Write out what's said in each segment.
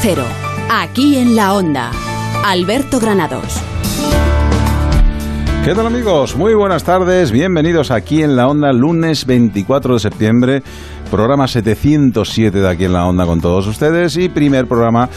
Cero, aquí en la Onda. Alberto Granados. ¿Qué tal amigos? Muy buenas tardes, bienvenidos aquí en la Onda, lunes 24 de septiembre programa 707 de aquí en la onda con todos ustedes y primer programa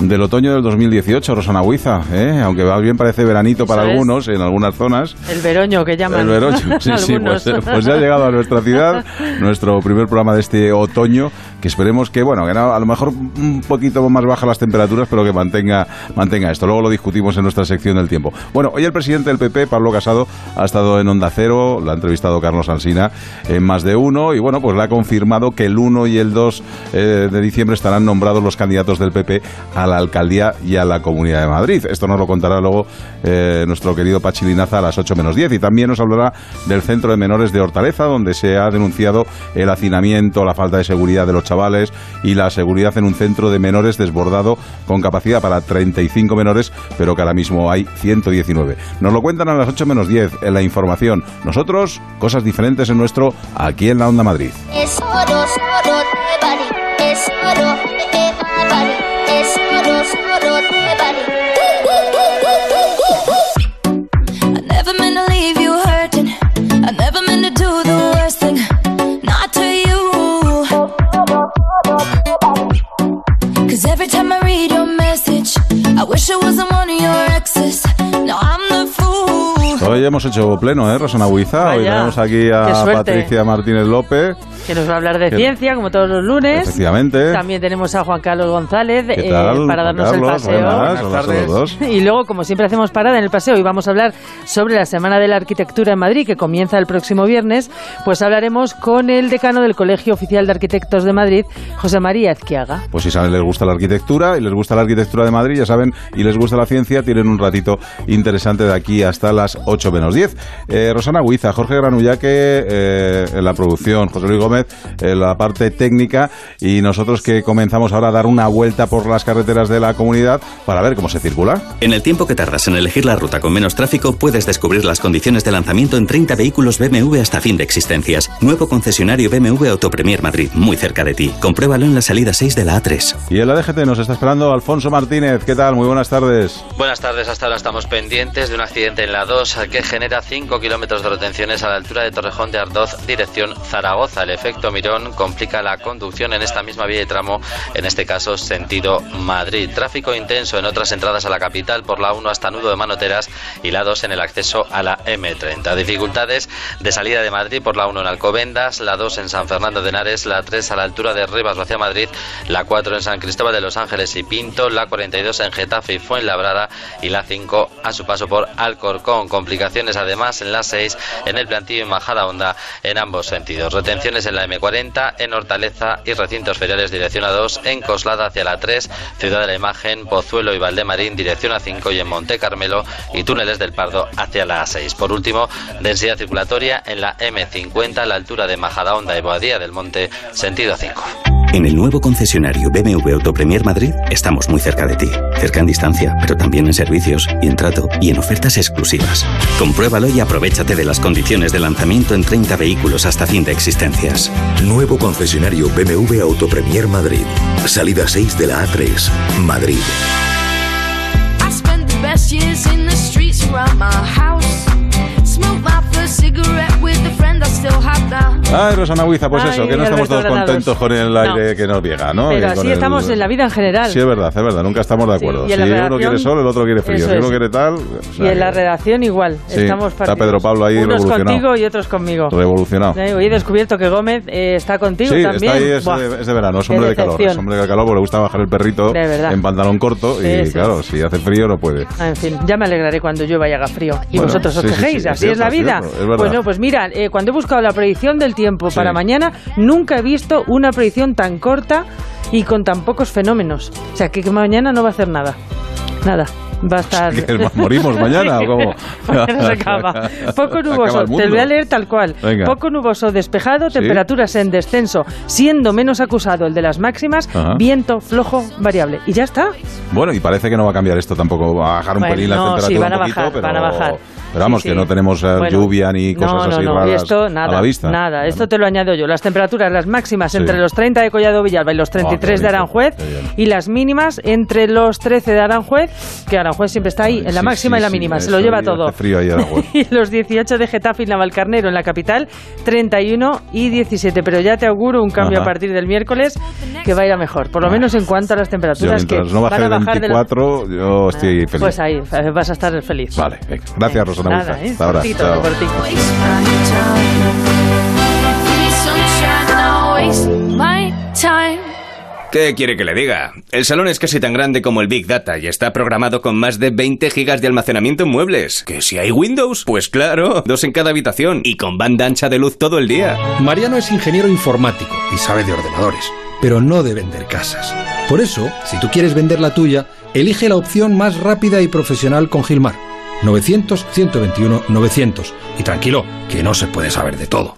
del otoño del 2018, Rosana Huiza, ¿eh? aunque va bien parece veranito para algunos en algunas zonas. El veroño que llaman. El veroño, sí, sí, pues, pues, ya ha llegado a nuestra ciudad nuestro primer programa de este otoño, que esperemos que, bueno, que a lo mejor un poquito más baja las temperaturas, pero que mantenga, mantenga esto. Luego lo discutimos en nuestra sección del tiempo. Bueno, hoy el presidente del PP, Pablo Casado, ha estado en Onda Cero, lo ha entrevistado Carlos Alsina en más de uno y bueno, pues le ha confirmado que el 1 y el 2 eh, de diciembre estarán nombrados los candidatos del PP a la alcaldía y a la Comunidad de Madrid. Esto nos lo contará luego eh, nuestro querido Pachilinaza a las 8 menos 10 y también nos hablará del Centro de Menores de Hortaleza, donde se ha denunciado el hacinamiento, la falta de seguridad de los chavales y la seguridad en un centro de menores desbordado con capacidad para 35 menores, pero que ahora mismo hay 119. Nos lo cuentan a las 8 menos 10 en la información. Nosotros, cosas diferentes en nuestro aquí en la Onda Madrid. Wish it wasn't one of your exes. Hoy hemos hecho pleno, ¿eh, Rosana Buiza? Hoy tenemos aquí a Patricia Martínez López que nos va a hablar de ciencia, como todos los lunes. Efectivamente. También tenemos a Juan Carlos González eh, para darnos el paseo. Y luego, como siempre, hacemos parada en el paseo y vamos a hablar sobre la Semana de la Arquitectura en Madrid, que comienza el próximo viernes. Pues hablaremos con el decano del Colegio Oficial de Arquitectos de Madrid, José María Ezquiaga. Pues si saben, les gusta la arquitectura y les gusta la arquitectura de Madrid, ya saben, y les gusta la ciencia, tienen un ratito interesante de aquí hasta las 8 menos 10. Eh, Rosana Huiza, Jorge Granullaque eh, en la producción, José Luis Gómez en la parte técnica y nosotros que comenzamos ahora a dar una vuelta por las carreteras de la comunidad para ver cómo se circula. En el tiempo que tardas en elegir la ruta con menos tráfico, puedes descubrir las condiciones de lanzamiento en 30 vehículos BMW hasta fin de existencias. Nuevo concesionario BMW Autopremier Madrid, muy cerca de ti. Compruébalo en la salida 6 de la A3. Y en la DGT nos está esperando Alfonso Martínez. ¿Qué tal? Muy buenas tardes. Buenas tardes. Hasta ahora estamos pendientes de un accidente en la 2 que genera 5 kilómetros de retenciones a la altura de Torrejón de Ardoz, dirección Zaragoza. El efecto Mirón complica la conducción en esta misma vía de tramo, en este caso sentido Madrid. Tráfico intenso en otras entradas a la capital por la 1 hasta Nudo de Manoteras y la 2 en el acceso a la M30. Dificultades de salida de Madrid por la 1 en Alcobendas, la 2 en San Fernando de Henares, la 3 a la altura de Rivas hacia Madrid, la 4 en San Cristóbal de los Ángeles y Pinto, la 42 en Getafe y Fuenlabrada y la 5 a su paso por Alcorcón. Además en la 6 en el plantillo y Majada Honda en ambos sentidos. Retenciones en la M40 en Hortaleza y recintos feriales dirección a 2 en Coslada hacia la 3, Ciudad de la Imagen, Pozuelo y Valdemarín dirección a 5 y en Monte Carmelo y túneles del Pardo hacia la 6. Por último, densidad circulatoria en la M50 a la altura de Majadahonda y Boadía del Monte, sentido 5. En el nuevo concesionario BMW Autopremier Madrid estamos muy cerca de ti. Cerca en distancia, pero también en servicios y en trato y en ofertas exclusivas. Compruébalo y aprovechate de las condiciones de lanzamiento en 30 vehículos hasta fin de existencias. Nuevo concesionario BMW Autopremier Madrid. Salida 6 de la A3, Madrid. Ay, Rosana Huiza, pues eso, que no estamos todos contentos con el aire que nos llega, ¿no? Pero así estamos en la vida en general. Sí, es verdad, es verdad, nunca estamos de acuerdo. si uno quiere sol, el otro quiere frío. Si uno quiere tal... y en la redacción igual, estamos Está Pedro Pablo ahí Unos contigo y otros conmigo. Revolucionado. hoy he descubierto que Gómez eh, está contigo sí, también. está ahí, es, de, verano, es hombre de calor. Es hombre de calor porque le gusta bajar el perrito en pantalón corto y claro, si hace frío no puede. Ah, en fin, ya me alegraré cuando llueva y haga frío. Y vosotros os quejéis, así es la vida. Bueno, pues mira, eh, cuando he buscado la predicción del tiempo para mañana, nunca he visto una predicción tan corta y con tan pocos fenómenos. O sea, que, mañana no va a hacer nada. Nada va a estar. ¿Morimos mañana o cómo? se acaba. Poco nuboso, te lo voy a leer tal cual. Poco nuboso despejado, temperaturas en descenso, siendo menos acusado el de las máximas, viento flojo variable. Y ya está. Bueno, y parece que no va a cambiar esto tampoco, va a bajar un pelín la temperatura. Sí, van a bajar, van a bajar Pero vamos, que no tenemos eh, lluvia ni cosas así raras esto, nada, a la vista. Nada, esto te lo añado yo. Las temperaturas, las máximas entre los 30 de Collado Villalba y los 33 de Aranjuez y las mínimas entre los 13 de Aranjuez, que Aranjuez siempre está ahí, en la máxima y la mínima, se lo lleva todo. Frío ahí y los 18 de Getafe y Navalcarnero en la capital, 31 y 17. Pero ya te auguro un cambio a partir del miércoles que vaya mejor, por lo menos en cuanto a las temperaturas. que no baje de 24, yo estoy feliz. Pues ahí, vas a estar feliz. Vale, gracias Rosana. Nada, ¿eh? Hasta ahora. ¿Qué quiere que le diga? El salón es casi tan grande como el Big Data y está programado con más de 20 gigas de almacenamiento en muebles. ¿Que si hay Windows? Pues claro, dos en cada habitación y con banda ancha de luz todo el día. Mariano es ingeniero informático y sabe de ordenadores, pero no de vender casas. Por eso, si tú quieres vender la tuya, elige la opción más rápida y profesional con Gilmar. 900-121-900. Y tranquilo, que no se puede saber de todo.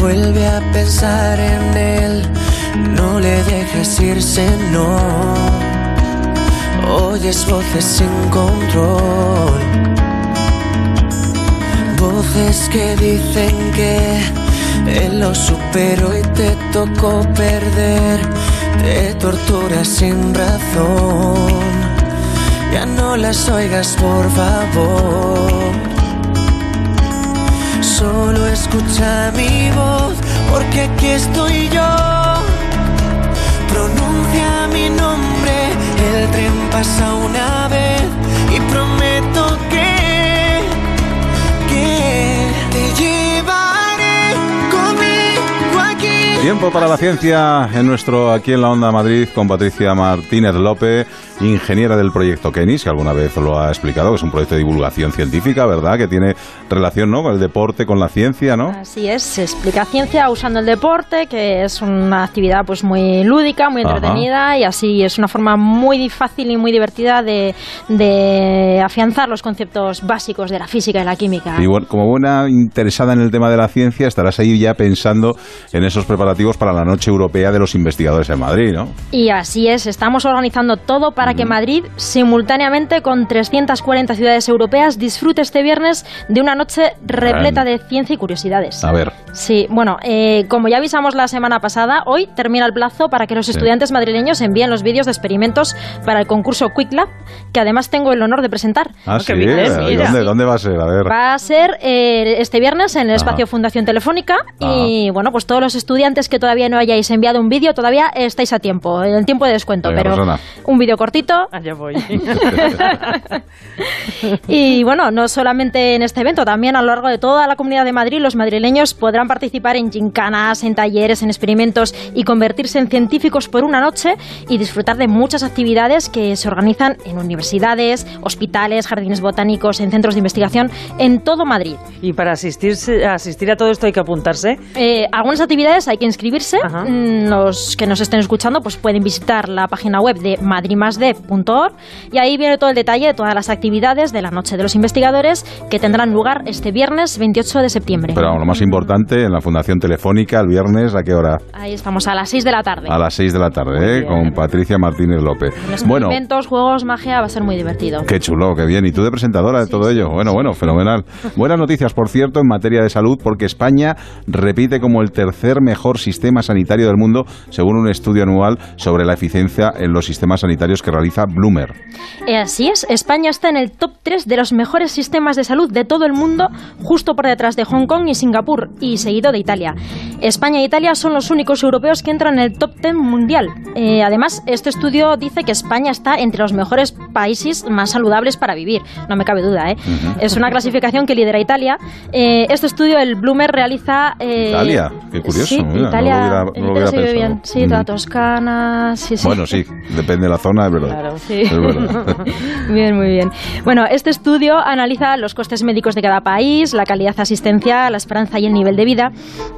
Vuelve a pensar en él. No le dejes irse, no. Oyes voces sin control. Voces que dicen que él lo superó y te tocó perder te tortura sin razón. Ya no las oigas, por favor. Solo escucha mi voz, porque aquí estoy yo. Pronuncia mi nombre, el tren pasa una vez y prometo que, que te llevaré conmigo aquí. Tiempo para la ciencia en nuestro aquí en la Onda Madrid con Patricia Martínez López ingeniera del proyecto Kenis, que alguna vez lo ha explicado, que es un proyecto de divulgación científica, ¿verdad? Que tiene relación ¿no? con el deporte, con la ciencia, ¿no? Así es, se explica ciencia usando el deporte, que es una actividad pues muy lúdica, muy entretenida y así es una forma muy fácil y muy divertida de, de afianzar los conceptos básicos de la física y la química. Y bueno, como buena interesada en el tema de la ciencia, estarás ahí ya pensando en esos preparativos para la Noche Europea de los Investigadores en Madrid, ¿no? Y así es, estamos organizando todo para que Madrid, simultáneamente con 340 ciudades europeas, disfrute este viernes de una noche repleta de ciencia y curiosidades. A ver. Sí, bueno, eh, como ya avisamos la semana pasada, hoy termina el plazo para que los estudiantes madrileños envíen los vídeos de experimentos para el concurso Quick Lab, que además tengo el honor de presentar. Ah, sí. ¿Dónde, ¿Dónde, va a ser? A ver. Va a ser eh, este viernes en el espacio Fundación Telefónica y bueno, pues todos los estudiantes que todavía no hayáis enviado un vídeo, todavía estáis a tiempo, en el tiempo de descuento, pero un vídeo cortito Allá voy. y bueno, no solamente en este evento, también a lo largo de toda la comunidad de Madrid, los madrileños podrán participar en gincanas, en talleres, en experimentos y convertirse en científicos por una noche y disfrutar de muchas actividades que se organizan en universidades, hospitales, jardines botánicos, en centros de investigación en todo Madrid. ¿Y para asistirse, asistir a todo esto hay que apuntarse? Eh, algunas actividades hay que inscribirse. Mm, los que nos estén escuchando pues pueden visitar la página web de Madrid y ahí viene todo el detalle de todas las actividades de la Noche de los Investigadores que tendrán lugar este viernes 28 de septiembre. Pero lo más importante, en la Fundación Telefónica, el viernes, ¿a qué hora? Ahí estamos, a las 6 de la tarde. A las 6 de la tarde, ¿eh? con Patricia Martínez López. Los bueno, eventos, juegos, magia, va a ser muy divertido. Qué chulo, qué bien. ¿Y tú de presentadora de todo ello? Bueno, bueno, fenomenal. Buenas noticias, por cierto, en materia de salud, porque España repite como el tercer mejor sistema sanitario del mundo, según un estudio anual sobre la eficiencia en los sistemas sanitarios que realiza Bloomer. Eh, así es, España está en el top 3 de los mejores sistemas de salud de todo el mundo, justo por detrás de Hong Kong y Singapur, y seguido de Italia. España e Italia son los únicos europeos que entran en el top 10 mundial. Eh, además, este estudio dice que España está entre los mejores países más saludables para vivir. No me cabe duda, ¿eh? Es una clasificación que lidera Italia. este estudio, el Bloomer, realiza... Italia, qué curioso. Sí, Italia, no lo se vive bien. Sí, la Toscana, sí, sí. Bueno, sí, depende de la zona, es verdad. Claro, sí. bien, muy bien. Bueno, este estudio analiza los costes médicos de cada país, la calidad asistencial, la esperanza y el nivel de vida.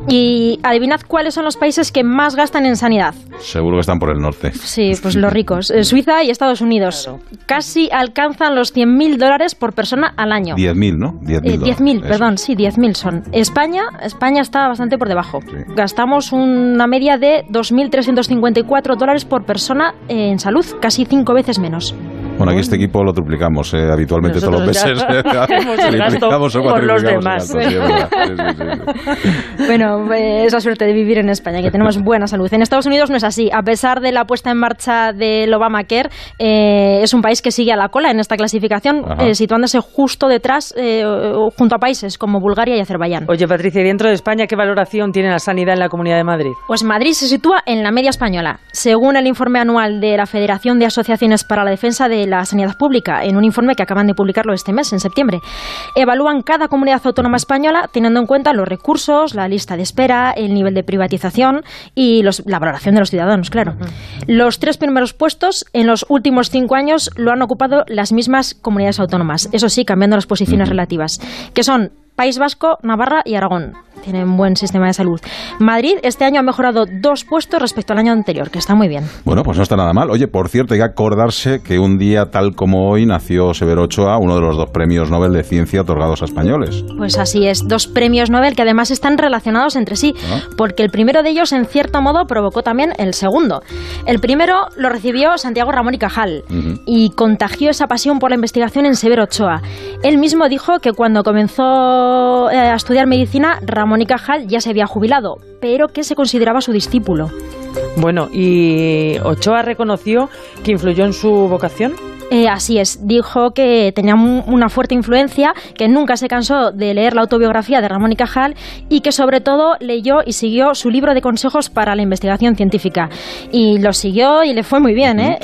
Y adivinad cuáles son los países que más gastan en sanidad. Seguro que están por el norte. Sí, pues los ricos. Eh, Suiza y Estados Unidos. Casi alcanzan los 100.000 dólares por persona al año. 10.000, ¿no? 10.000, eh, perdón, sí, 10.000 son. España, España está bastante por debajo. Gastamos una media de 2.354 dólares por persona en salud, casi cinco veces menos. Bueno, aquí este equipo lo duplicamos eh, habitualmente todos los meses. Triplicamos o por los demás. bueno, eh, es la suerte de vivir en España, que tenemos buena salud. En Estados Unidos no es así. A pesar de la puesta en marcha del Obamacare, eh, es un país que sigue a la cola en esta clasificación, eh, situándose justo detrás, junto a países como Bulgaria y Azerbaiyán. Oye, Patricia, dentro de España qué valoración tiene la sanidad en la Comunidad de Madrid? Pues Madrid se sitúa en la media española. Según el informe anual de la Federación de Asociaciones para la Defensa de la Sanidad Pública en un informe que acaban de publicarlo este mes, en septiembre. Evalúan cada comunidad autónoma española teniendo en cuenta los recursos, la lista de espera, el nivel de privatización y la valoración de los ciudadanos, claro. Los tres primeros puestos en los últimos cinco años lo han ocupado las mismas comunidades autónomas, eso sí, cambiando las posiciones relativas, que son País Vasco, Navarra y Aragón tienen un buen sistema de salud. Madrid este año ha mejorado dos puestos respecto al año anterior, que está muy bien. Bueno, pues no está nada mal. Oye, por cierto, hay que acordarse que un día tal como hoy nació Severo Ochoa, uno de los dos premios Nobel de Ciencia otorgados a españoles. Pues así es, dos premios Nobel que además están relacionados entre sí, ah. porque el primero de ellos en cierto modo provocó también el segundo. El primero lo recibió Santiago Ramón y Cajal y contagió esa pasión por la investigación en Severo Ochoa. Él mismo dijo que cuando comenzó eh, a estudiar medicina, Ramón Mónica Hall ya se había jubilado, pero que se consideraba su discípulo. Bueno, ¿y Ochoa reconoció que influyó en su vocación? Eh, así es, dijo que tenía una fuerte influencia, que nunca se cansó de leer la autobiografía de Ramón y Cajal y que sobre todo leyó y siguió su libro de consejos para la investigación científica. Y lo siguió y le fue muy bien, ¿eh?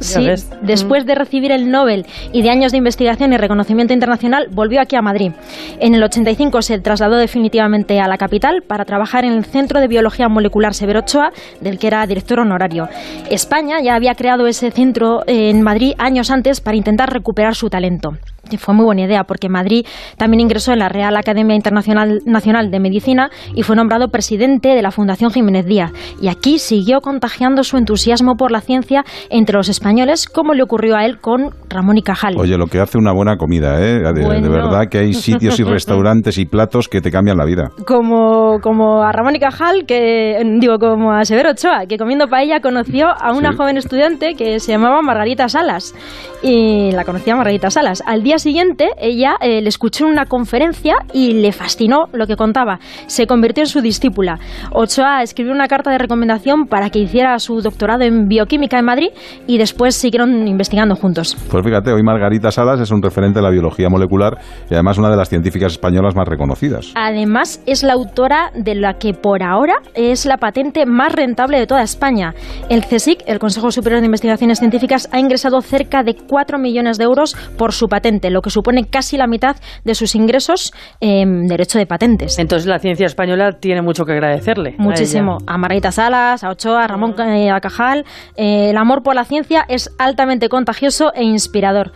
Sí, después de recibir el Nobel y de años de investigación y reconocimiento internacional, volvió aquí a Madrid. En el 85 se trasladó definitivamente a la capital para trabajar en el Centro de Biología Molecular Severo Ochoa, del que era director honorario. España ya había creado ese centro en Madrid años antes para intentar recuperar su talento fue muy buena idea porque Madrid también ingresó en la Real Academia Internacional Nacional de Medicina y fue nombrado presidente de la Fundación Jiménez Díaz. Y aquí siguió contagiando su entusiasmo por la ciencia entre los españoles, como le ocurrió a él con Ramón y Cajal. Oye, lo que hace una buena comida, ¿eh? De, verdad que hay sitios y restaurantes y platos que te cambian la vida. Como, como a Ramón y Cajal, que digo, como a Severo Ochoa, que comiendo paella conoció a una joven estudiante que se llamaba Margarita Salas. Y la conocía Margarita Salas. Al día siguiente, ella eh, le escuchó en una conferencia y le fascinó lo que contaba. Se convirtió en su discípula. Ochoa escribió una carta de recomendación para que hiciera su doctorado en bioquímica en Madrid y después siguieron investigando juntos. Pues fíjate, hoy Margarita Salas es un referente de la biología molecular y además una de las científicas españolas más reconocidas. Además, es la autora de la que por ahora es la patente más rentable de toda España. El CSIC, el Consejo Superior de Investigaciones Científicas, ha ingresado cerca de 4 millones de euros por su patente lo que supone casi la mitad de sus ingresos en derecho de patentes. Entonces la ciencia española tiene mucho que agradecerle. Muchísimo. A, Margarita Salas, a Ochoa, a Ramón eh, Cajal. Eh, el amor por la ciencia es altamente contagioso e inspirador.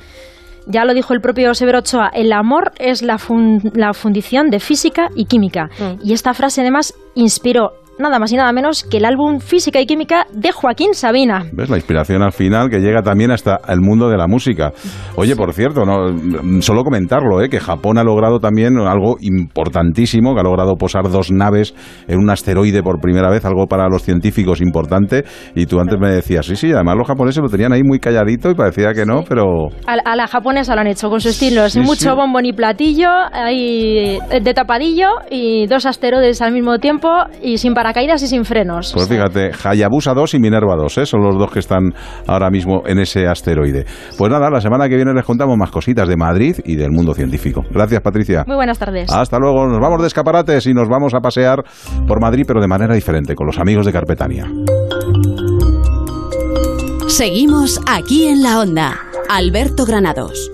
Ya lo dijo el propio Severo Ochoa, el amor es la, la fundición de física y química. Mm. Y esta frase además inspiró nada más y nada menos que el álbum Física y Química de Joaquín Sabina. ¿Ves? La inspiración al final que llega también hasta el mundo de la música. Oye, por cierto, no, solo comentarlo, ¿eh? que Japón ha logrado también algo importantísimo, que ha logrado posar dos naves en un asteroide por primera vez, algo para los científicos importante. Y tú antes me decías, sí, sí, además los japoneses lo tenían ahí muy calladito y parecía que no, pero... A, la japonesa lo han hecho con su estilo, es mucho bombón y platillo, ahí de tapadillo y dos asteroides al mismo tiempo y sin caídas y sin frenos. Pues fíjate, Hayabusa 2 y Minerva 2, ¿eh? son los dos que están ahora mismo en ese asteroide. Pues nada, la semana que viene les contamos más cositas de Madrid y del mundo científico. Gracias, Patricia. Muy buenas tardes. Hasta luego. Nos vamos de escaparates y nos vamos a pasear por Madrid, pero de manera diferente, con los amigos de Carpetania. Seguimos aquí en la onda. Alberto Granados.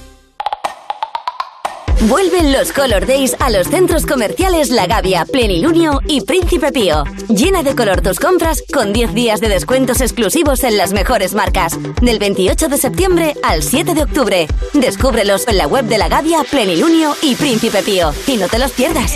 Vuelven los Color Days a los centros comerciales La Gavia, Plenilunio y Príncipe Pío. Llena de color tus compras con 10 días de descuentos exclusivos en las mejores marcas. Del 28 de septiembre al 7 de octubre. Descúbrelos en la web de La Gavia, Plenilunio y Príncipe Pío. Y no te los pierdas.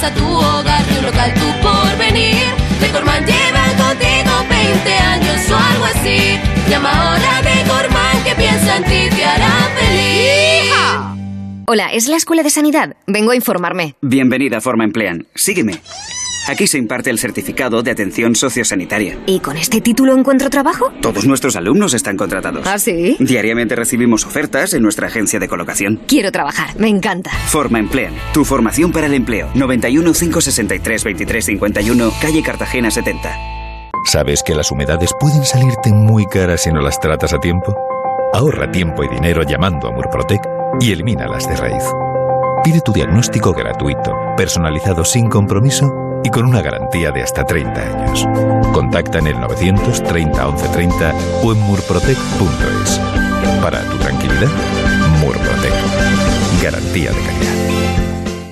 casa, tu hogar, tu local, tu porvenir. Decorman lleva contigo 20 años o algo así. Llama ahora a Decorman que piensa en ti, te hará feliz. Hola, ¿es la escuela de sanidad? Vengo a informarme. Bienvenida a Forma Emplean. Sígueme. Aquí se imparte el certificado de atención sociosanitaria. ¿Y con este título encuentro trabajo? Todos nuestros alumnos están contratados. ¿Ah, sí? Diariamente recibimos ofertas en nuestra agencia de colocación. Quiero trabajar, me encanta. Forma Emplean, tu formación para el empleo. 91 563 23 51, calle Cartagena 70. ¿Sabes que las humedades pueden salirte muy caras si no las tratas a tiempo? Ahorra tiempo y dinero llamando a Murprotec y elimínalas de raíz. Pide tu diagnóstico gratuito, personalizado sin compromiso y con una garantía de hasta 30 años. Contacta en el 930 1130 o en murprotec.es. Para tu tranquilidad, Murprotec. Garantía de calidad.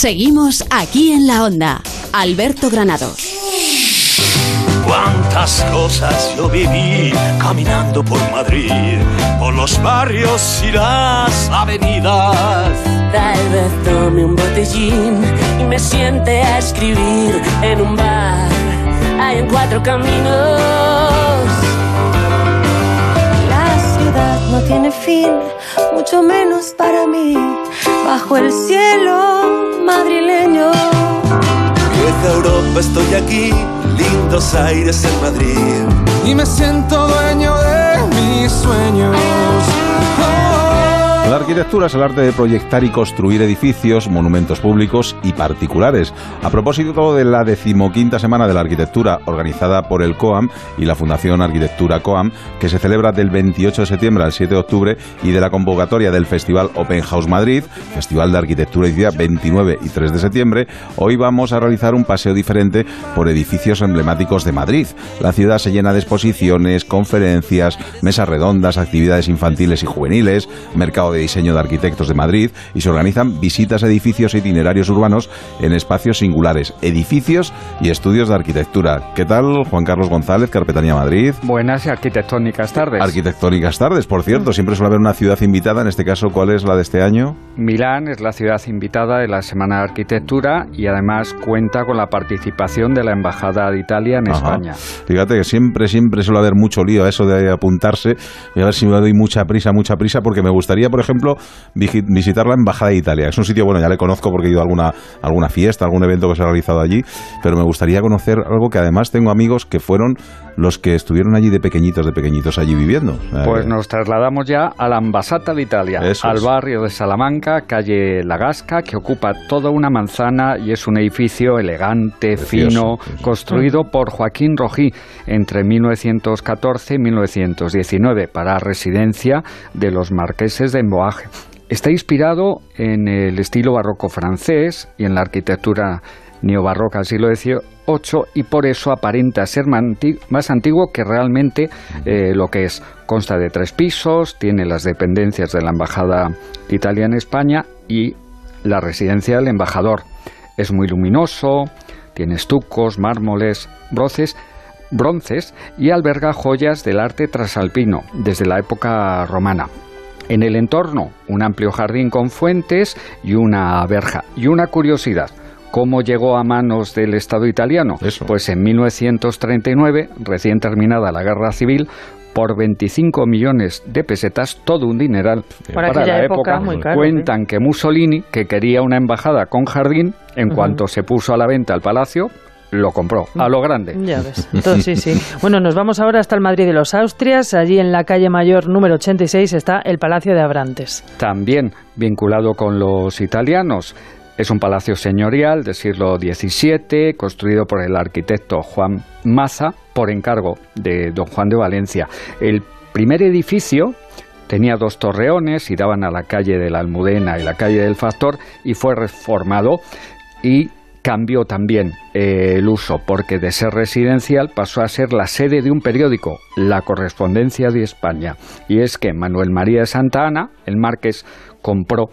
Seguimos aquí en la onda. Alberto Granados. Cuántas cosas yo viví caminando por Madrid, por los barrios y las avenidas. Tal vez tome un botellín y me siente a escribir en un bar. Hay en cuatro caminos. Tiene fin, mucho menos para mí. Bajo el cielo madrileño. Vieja Europa, estoy aquí, lindos aires en Madrid. Y me siento dueño de mis sueños. La arquitectura es el arte de proyectar y construir edificios, monumentos públicos y particulares. A propósito de la decimoquinta Semana de la Arquitectura organizada por el COAM y la Fundación Arquitectura COAM, que se celebra del 28 de septiembre al 7 de octubre, y de la convocatoria del Festival Open House Madrid, Festival de Arquitectura y Día 29 y 3 de septiembre, hoy vamos a realizar un paseo diferente por edificios emblemáticos de Madrid. La ciudad se llena de exposiciones, conferencias, mesas redondas, actividades infantiles y juveniles, de diseño de arquitectos de Madrid y se organizan visitas a edificios e itinerarios urbanos en espacios singulares, edificios y estudios de arquitectura. ¿Qué tal, Juan Carlos González, Carpetanía Madrid? Buenas y arquitectónicas tardes. Arquitectónicas tardes, por cierto. Siempre suele haber una ciudad invitada. En este caso, ¿cuál es la de este año? Milán es la ciudad invitada de la Semana de Arquitectura y además cuenta con la participación de la Embajada de Italia en España. Fíjate que siempre, siempre suele haber mucho lío a eso de apuntarse. Voy a ver si me doy mucha prisa, mucha prisa, porque me gustaría, por por ejemplo, visitar la Embajada de Italia. Es un sitio, bueno, ya le conozco porque he ido a alguna, alguna fiesta, algún evento que se ha realizado allí, pero me gustaría conocer algo que además tengo amigos que fueron los que estuvieron allí de pequeñitos, de pequeñitos allí viviendo. Pues nos trasladamos ya a la Ambasata de Italia, al barrio de Salamanca, calle La Gasca, que ocupa toda una manzana y es un edificio elegante, fino, construido por Joaquín Rojí entre 1914 y 1919 para residencia de los marqueses de Está inspirado en el estilo barroco francés y en la arquitectura neobarroca del siglo XVIII y por eso aparenta ser más antiguo que realmente eh, lo que es. Consta de tres pisos, tiene las dependencias de la Embajada de Italia en España y la residencia del embajador. Es muy luminoso, tiene estucos, mármoles, broces, bronces y alberga joyas del arte trasalpino desde la época romana. En el entorno, un amplio jardín con fuentes y una verja. Y una curiosidad, ¿Cómo llegó a manos del Estado italiano? Pues en 1939, recién terminada la guerra civil, por 25 millones de pesetas, todo un dineral para, la época. cuentan que Mussolini, que quería una embajada con jardín, en cuanto se puso a la venta el palacio, lo compró a lo grande. Ya ves. sí, sí. Bueno, nos vamos ahora hasta el Madrid de los Austrias. Allí en la calle Mayor número 86 está el Palacio de Abrantes. También vinculado con los italianos. Es un palacio señorial del siglo XVII, construido por el arquitecto Juan Maza por encargo de don Juan de Valencia. El primer edificio tenía dos torreones y daban a la calle de la Almudena y la calle del Factor y fue reformado y cambió también eh, el uso porque de ser residencial pasó a ser la sede de un periódico, La Correspondencia de España. Y es que Manuel María de Santa Ana, el marqués, compró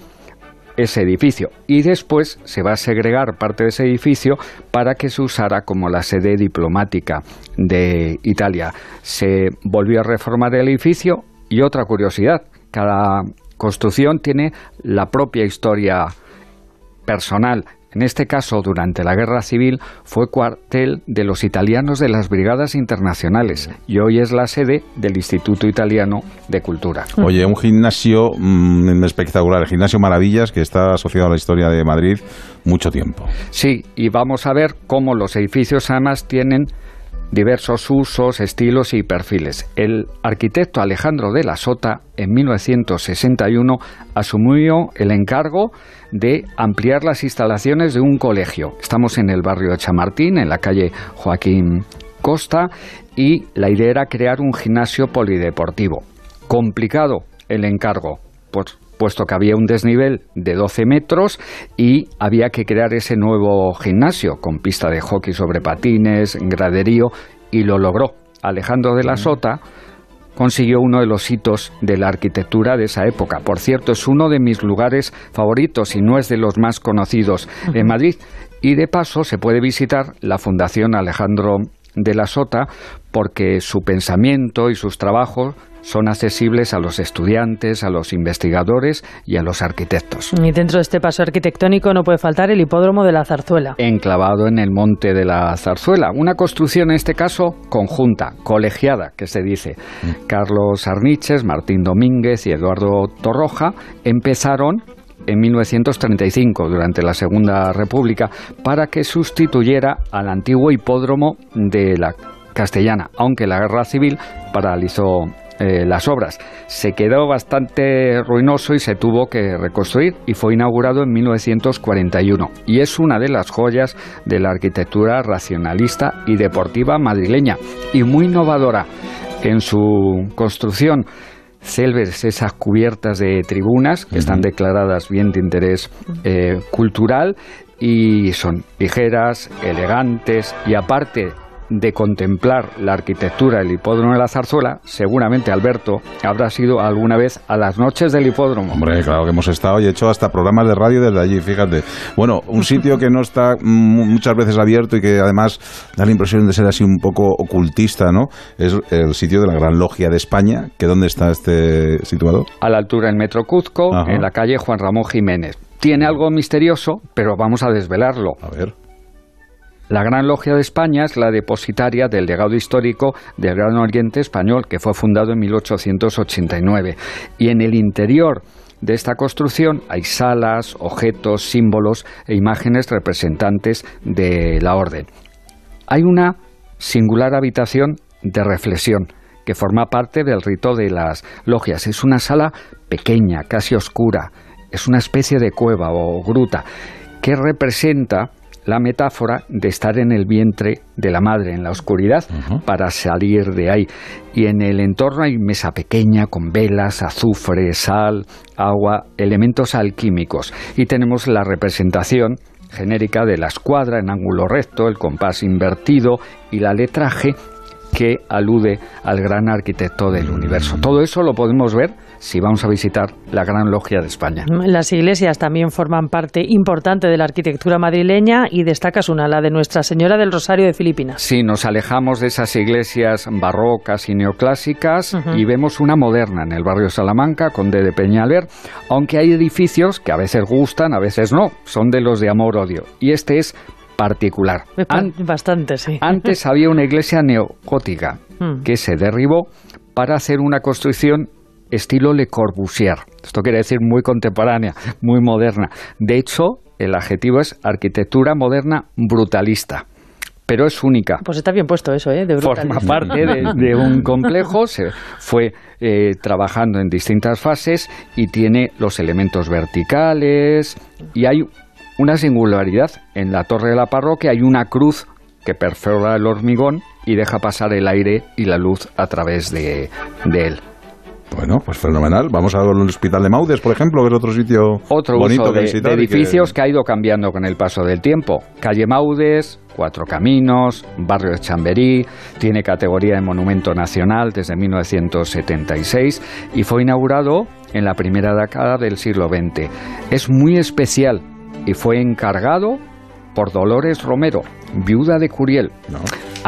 ese edificio y después se va a segregar parte de ese edificio para que se usara como la sede diplomática de Italia. Se volvió a reformar el edificio y otra curiosidad, cada construcción tiene la propia historia personal en este caso, durante la Guerra Civil, fue cuartel de los italianos de las Brigadas Internacionales y hoy es la sede del Instituto Italiano de Cultura. Oye, un gimnasio mm, espectacular, el Gimnasio Maravillas, que está asociado a la historia de Madrid mucho tiempo. Sí, y vamos a ver cómo los edificios además tienen diversos usos, estilos y perfiles. El arquitecto Alejandro de la Sota, en 1961, asumió el encargo de ampliar las instalaciones de un colegio. Estamos en el barrio de Chamartín, en la calle Joaquín Costa, y la idea era crear un gimnasio polideportivo. Complicado el encargo, pues puesto que había un desnivel de 12 metros y había que crear ese nuevo gimnasio con pista de hockey sobre patines, graderío, y lo logró. Alejandro de la. Sota consiguió uno de los hitos de la arquitectura de esa época. Por cierto, es uno de mis lugares favoritos y no es de los más conocidos en Madrid. Y de paso se puede visitar la Fundación Alejandro de la Sota porque su pensamiento y sus trabajos son accesibles a los estudiantes, a los investigadores y a los arquitectos. Y dentro de este paso arquitectónico no puede faltar el hipódromo de la Zarzuela. Enclavado en el monte de la Zarzuela, una construcción en este caso conjunta, colegiada, que se dice. Mm. Carlos Arniches, Martín Domínguez y Eduardo Torroja empezaron en 1935, durante la Segunda República, para que sustituyera al antiguo hipódromo de la Castellana, aunque la guerra civil paralizó eh, las obras. Se quedó bastante ruinoso y se tuvo que reconstruir y fue inaugurado en 1941 y es una de las joyas de la arquitectura racionalista y deportiva madrileña y muy innovadora en su construcción célebres esas cubiertas de tribunas que están declaradas bien de interés eh, cultural y son ligeras, elegantes y aparte de contemplar la arquitectura del hipódromo de la Zarzuela, seguramente Alberto habrá sido alguna vez a las noches del hipódromo. Hombre, claro que hemos estado y hecho hasta programas de radio desde allí, fíjate. Bueno, un sitio que no está muchas veces abierto y que además da la impresión de ser así un poco ocultista, ¿no? Es el sitio de la Gran Logia de España, que ¿dónde está este situado? A la altura del Metro Cuzco, en la calle Juan Ramón Jiménez. Tiene algo misterioso, pero vamos a desvelarlo. A ver. La Gran Logia de España es la depositaria del legado histórico del Gran Oriente Español, que fue fundado en 1889. Y en el interior de esta construcción hay salas, objetos, símbolos e imágenes representantes de la orden. Hay una singular habitación de reflexión que forma parte del rito de las logias. Es una sala pequeña, casi oscura, es una especie de cueva o gruta que representa la metáfora de estar en el vientre de la madre, en la oscuridad, para salir de ahí. Y en el entorno hay mesa pequeña con velas, azufre, sal, agua, elementos alquímicos. Y tenemos la representación genérica de la escuadra en ángulo recto, el compás invertido y la letra G que alude al gran arquitecto del universo. Todo eso lo podemos ver si vamos a visitar la Gran Logia de España. Las iglesias también forman parte importante de la arquitectura madrileña y destacas una, la de Nuestra Señora del Rosario de Filipinas. Sí, nos alejamos de esas iglesias barrocas y neoclásicas y vemos una moderna en el barrio Salamanca, Conde de Peñalver, aunque hay edificios que a veces gustan, a veces no, son de los de amor-odio. Y este es particular. Bastante, sí. Antes había una iglesia neogótica hmm. que se derribó para hacer una construcción estilo Le Corbusier. Esto quiere decir muy contemporánea, muy moderna. De hecho, el adjetivo es arquitectura moderna brutalista. Pero es única. Pues está bien puesto eso, ¿eh? De Forma parte de, un complejo, se fue eh, trabajando en distintas fases y tiene los elementos verticales y hay una singularidad. En la torre de la parroquia hay una cruz que perfora el hormigón y deja pasar el aire y la luz a través de él. Bueno, pues fenomenal. Vamos al Hospital de Maudes, por ejemplo, que es otro sitio otro bonito de, edificios que... ha ido cambiando con el paso del tiempo. Calle Maudes, Cuatro Caminos, Barrio de Chamberí, tiene categoría de Monumento Nacional desde 1976 y fue inaugurado en la primera década del siglo XX. Es muy especial y fue encargado por Dolores Romero, viuda de Curiel.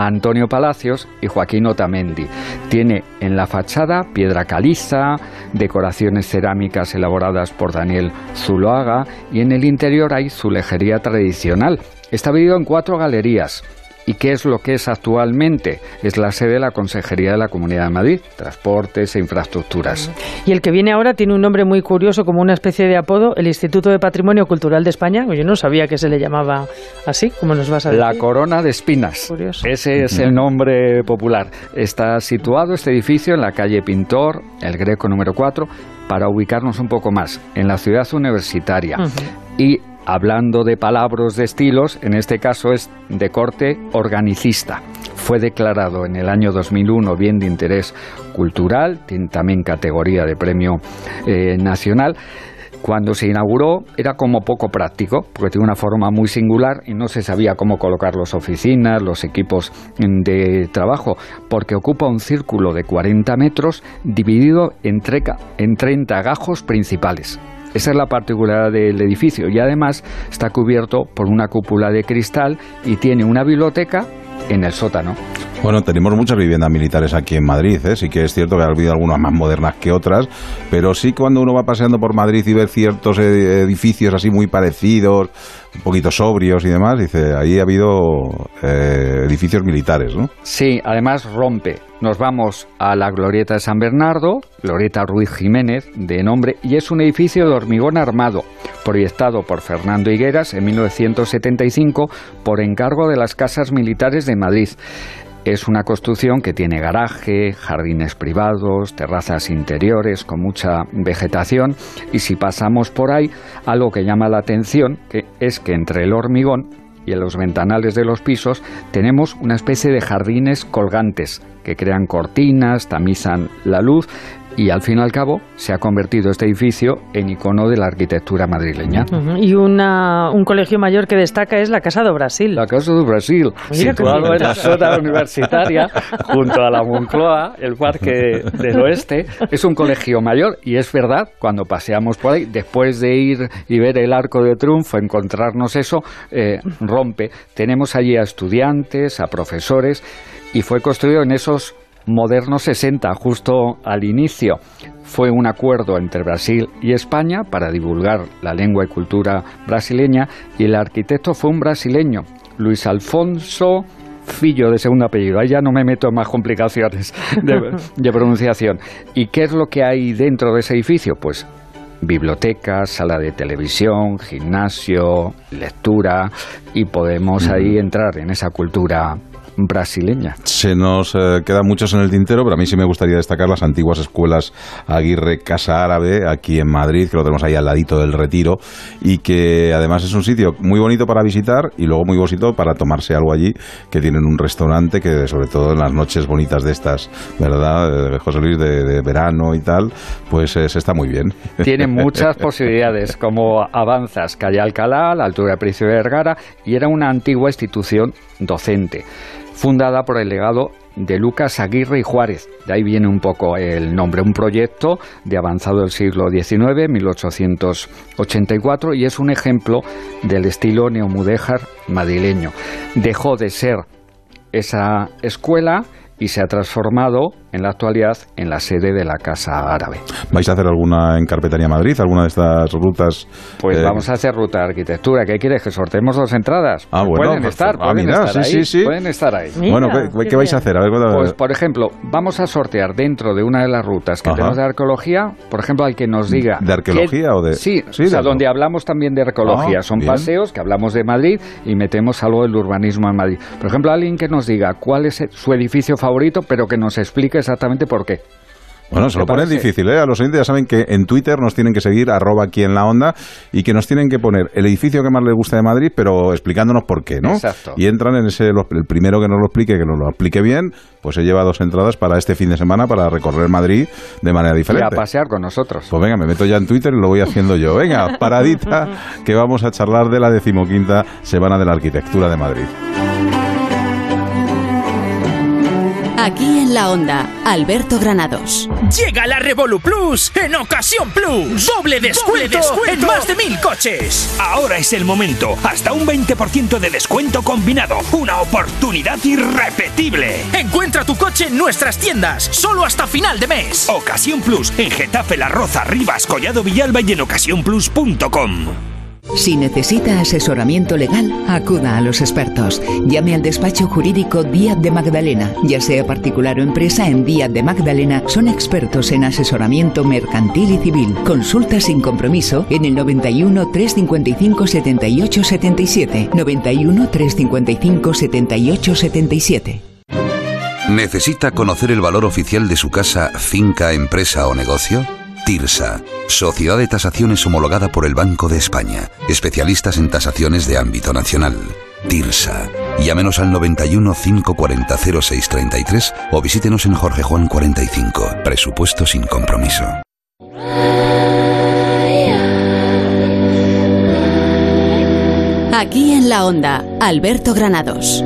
Antonio Palacios y Joaquín Otamendi. Tiene en la fachada piedra caliza, decoraciones cerámicas elaboradas por Daniel Zuloaga y en el interior hay zulejería tradicional. Está dividido en cuatro galerías. ¿Y qué es lo que es actualmente? Es la sede de la Consejería de la Comunidad de Madrid, Transportes e Infraestructuras. Y el que viene ahora tiene un nombre muy curioso, como una especie de apodo, el Instituto de Patrimonio Cultural de España. Yo no sabía que se le llamaba así, como nos vas a decir? La Corona de Espinas. Ese es el nombre popular. Está situado este edificio en la calle Pintor, el Greco número 4, para ubicarnos un poco más en la ciudad universitaria. Y hablando de palabras de estilos, en este caso es de corte organicista. Fue declarado en el año 2001 bien de interés cultural, tiene también categoría de premio eh, nacional. Cuando se inauguró era como poco práctico, porque tiene una forma muy singular y no se sabía cómo colocar las oficinas, los equipos de trabajo, porque ocupa un círculo de 40 metros dividido en, en 30 gajos principales. Esa es la particularidad del edificio y además está cubierto por una cúpula de cristal y tiene una biblioteca en el sótano. Bueno, tenemos muchas viviendas militares aquí en Madrid, ¿eh? sí que es cierto que ha habido algunas más modernas que otras, pero sí cuando uno va paseando por Madrid y ve ciertos edificios así muy parecidos, un poquito sobrios y demás, dice, ahí ha habido eh, edificios militares, ¿no? Sí, además rompe. Nos vamos a la Glorieta de San Bernardo, Glorieta Ruiz Jiménez, de nombre, y es un edificio de hormigón armado, proyectado por Fernando Higueras en 1975 por encargo de las casas militares de Madrid. Es una construcción que tiene garaje, jardines privados, terrazas interiores con mucha vegetación. Y si pasamos por ahí, algo que llama la atención que es que entre el hormigón y en los ventanales de los pisos tenemos una especie de jardines colgantes que crean cortinas, tamizan la luz y al fin y al cabo se ha convertido este edificio en icono de la arquitectura madrileña. Y una, un colegio mayor que destaca es la Casa de Brasil. La Casa de Brasil, situado en la zona universitaria, junto a la Moncloa, el Parque del Oeste. Es un colegio mayor y es verdad, cuando paseamos por ahí, después de ir y ver el Arco de Triunfo, encontrarnos eso, eh, rompe. Tenemos allí a estudiantes, a profesores y fue construido en esos modernos 60, justo al inicio. Fue un acuerdo entre Brasil y España para divulgar la lengua y cultura brasileña y el arquitecto fue un brasileño, Luis Alfonso Fillo de segundo apellido. Ahí ya no me meto en más complicaciones de, de pronunciación. ¿Y qué es lo que hay dentro de ese edificio? Pues biblioteca, sala de televisión, gimnasio, lectura y podemos ahí entrar en esa cultura brasileña. Se nos eh, quedan muchos en el tintero, pero a mí sí me gustaría destacar las antiguas escuelas Aguirre Casa Árabe, aquí en Madrid, que lo tenemos ahí al ladito del Retiro, y que además es un sitio muy bonito para visitar y luego muy bonito para tomarse algo allí, que tienen un restaurante que sobre todo en las noches bonitas de estas, ¿verdad? De José Luis, de, verano y tal, pues se está muy bien. Tiene muchas posibilidades, como avanzas calle Alcalá, la altura de Príncipe de Vergara, y era una antigua institución docente fundada por el legado de Lucas Aguirre y Juárez. De ahí viene un poco el nombre, un proyecto de avanzado del siglo XIX, 1884, y es un ejemplo del estilo neomudéjar madrileño. Dejó de ser esa escuela y se ha transformado en la actualidad en la sede de la Casa Árabe. ¿Vais a hacer alguna en Carpetaría Madrid, alguna de estas rutas? Pues eh, vamos a hacer ruta de arquitectura. ¿Qué quieres? ¿Que sorteemos dos entradas? Ah, bueno, pueden pues, estar, ah, pueden, estar sí, ahí, sí, pueden estar ahí. bueno, ¿qué, vais a hacer? A ver, pues, por ejemplo, vamos a sortear dentro de una de las rutas que tenemos de arqueología, por ejemplo, al que nos diga... ¿De arqueología o de...? Sí, o sea, donde hablamos también de arqueología. Ah, Son bien. paseos que hablamos de Madrid y metemos algo del urbanismo en Madrid. Por ejemplo, alguien que nos diga cuál es su edificio favorito, pero que nos explique exactamente por qué. Bueno, se lo ponen difícil, ¿eh? A los oyentes ya saben que en Twitter nos tienen que seguir, arroba aquí en la onda, y que nos tienen que poner el edificio que más les gusta de Madrid, pero explicándonos por qué, ¿no? Exacto. Y entran en ese, el primero que nos lo explique, que nos lo explique bien, pues se lleva dos entradas para este fin de semana para recorrer Madrid de manera diferente. Y a pasear con nosotros. Pues venga, me meto ya en Twitter y lo voy haciendo yo. Venga, paradita, que vamos a charlar de la decimoquinta Semana de la Arquitectura de Madrid. Aquí en la onda, Alberto Granados. Llega la Revolu Plus en Ocasión Plus. Doble descuento, en más de mil coches. Ahora es el momento. Hasta un 20% de descuento combinado. Una oportunidad irrepetible. Encuentra tu coche en nuestras tiendas. Solo hasta final de mes. Ocasión Plus en Getafe, La Roza, Rivas, Collado Villalba y en ocasiónplus.com. Si necesita asesoramiento legal, acuda a los expertos. Llame al despacho jurídico Díaz de Magdalena. Ya sea particular o empresa, en Díaz de Magdalena son expertos en asesoramiento mercantil y civil. Consulta sin compromiso en el 91 355 78 77. 91 355 78 77. ¿Necesita conocer el valor oficial de su casa, finca, empresa o negocio? TIRSA, Sociedad de Tasaciones homologada por el Banco de España, especialistas en tasaciones de ámbito nacional. TIRSA. Llámenos al 91 540 0633 o visítenos en Jorge Juan 45. Presupuesto sin compromiso. Aquí en la onda, Alberto Granados.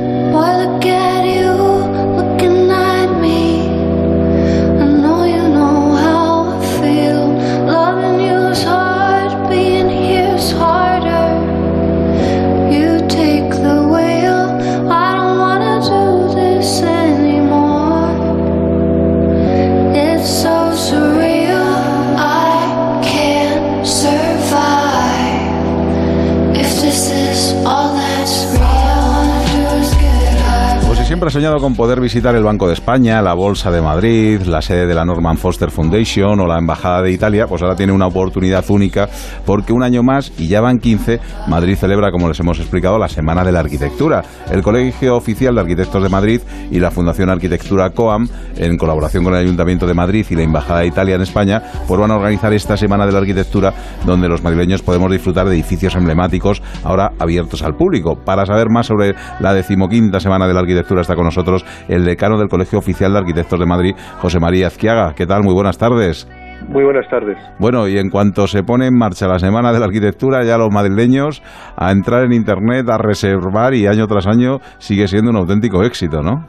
Siempre he soñado con poder visitar el Banco de España, la Bolsa de Madrid, la sede de la Norman Foster Foundation o la Embajada de Italia, pues ahora tiene una oportunidad única porque un año más, y ya van 15, Madrid celebra, como les hemos explicado, la Semana de la Arquitectura. El Colegio Oficial de Arquitectos de Madrid y la Fundación Arquitectura COAM, en colaboración con el Ayuntamiento de Madrid y la Embajada de Italia en España, pues van a organizar esta Semana de la Arquitectura donde los madrileños podemos disfrutar de edificios emblemáticos ahora abiertos al público. Para saber más sobre la decimoquinta Semana de la Arquitectura está con nosotros el decano del Colegio Oficial de Arquitectos de Madrid, José María Azquiaga. ¿Qué tal? Muy buenas tardes. Muy buenas tardes. Bueno, y en cuanto se pone en marcha la Semana de la Arquitectura, ya los madrileños a entrar en Internet, a reservar y año tras año sigue siendo un auténtico éxito, ¿no?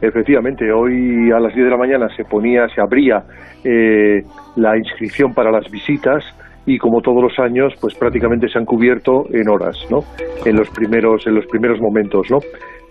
Efectivamente, hoy a las 10 de la mañana se ponía, se abría eh, la inscripción para las visitas y como todos los años, pues prácticamente se han cubierto en horas, ¿no? En los primeros, en los primeros momentos, ¿no?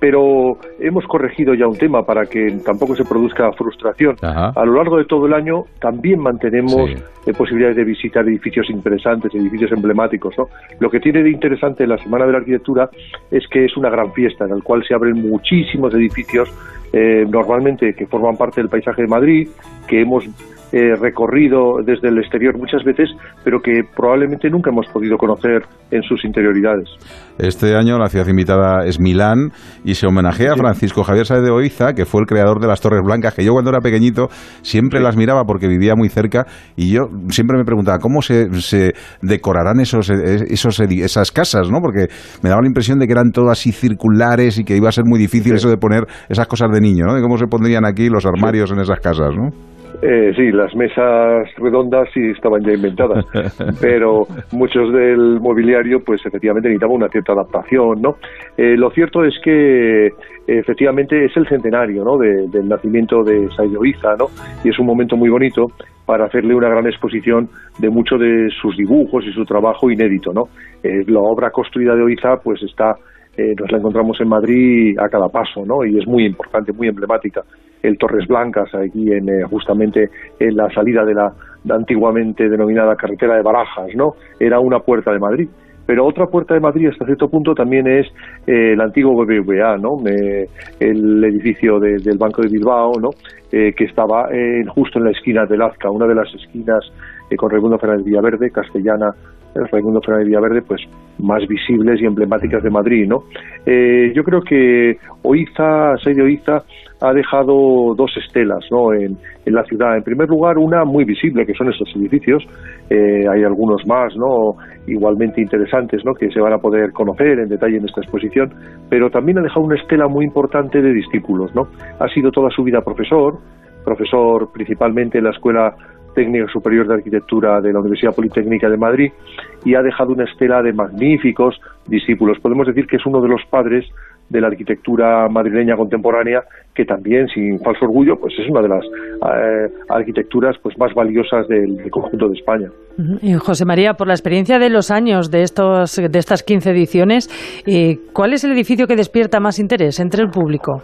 Pero hemos corregido ya un tema para que tampoco se produzca frustración. A lo largo de todo el año también mantenemos eh, posibilidades de visitar edificios interesantes, edificios emblemáticos. ¿no? Lo que tiene de interesante la Semana de la Arquitectura es que es una gran fiesta en la cual se abren muchísimos edificios, eh, normalmente que forman parte del paisaje de Madrid, que hemos eh, recorrido desde el exterior muchas veces, pero que probablemente nunca hemos podido conocer en sus interioridades. Este año la ciudad invitada es Milán y se homenajea a Francisco Javier Sáez de Oiza, que fue el creador de las Torres Blancas, que yo cuando era pequeñito siempre las miraba porque vivía muy cerca y yo siempre me preguntaba cómo se, decorarán esos, esos, esas casas, ¿no? Porque me daba la impresión de que eran todas así circulares y que iba a ser muy difícil eso de poner esas cosas de niño, ¿no? De cómo se pondrían aquí los armarios en esas casas, ¿no? Eh, sí, las mesas redondas sí estaban ya inventadas, pero muchos del mobiliario, pues efectivamente necesitaban una cierta adaptación, ¿no? Eh, lo cierto es que efectivamente es el centenario, ¿no? del nacimiento de Saido Iza, ¿no? Y es un momento muy bonito para hacerle una gran exposición de muchos de sus dibujos y su trabajo inédito, ¿no? Eh, la obra construida de Oiza, pues está eh, nos la encontramos en Madrid a cada paso, ¿no? Y es muy importante, muy emblemática. El Torres Blancas, aquí en, eh, justamente en la salida de la antiguamente denominada carretera de Barajas, ¿no? Era una puerta de Madrid. Pero otra puerta de Madrid hasta cierto punto también es eh, el antiguo BBVA, ¿no? el edificio del Banco de Bilbao, ¿no? que estaba justo en la esquina de Lazca, una de las esquinas con Raimundo Fernández Villaverde, castellana el Raimundo Fernández Villaverde, pues más visibles y emblemáticas de Madrid, ¿no? Eh, yo creo que Oiza, Seidio Oiza, ha dejado dos estelas, ¿no? En, la ciudad. En primer lugar, una muy visible, que son estos edificios. Eh, hay algunos más, ¿no? Igualmente interesantes, ¿no? Que se van a poder conocer en detalle en esta exposición. Pero también ha dejado una estela muy importante de discípulos, ¿no? Ha sido toda su vida profesor, profesor principalmente en la Escuela Técnica Superior de Arquitectura de la Universidad Politécnica de Madrid y ha dejado una estela de magníficos discípulos. Podemos decir que es uno de los padres de la arquitectura madrileña contemporánea, que también, sin falso orgullo, pues es una de las eh, arquitecturas pues más valiosas del, conjunto de España. José María, por la experiencia de los años de, estos, de estas 15 ediciones, eh, ¿cuál es el edificio que despierta más interés entre el público?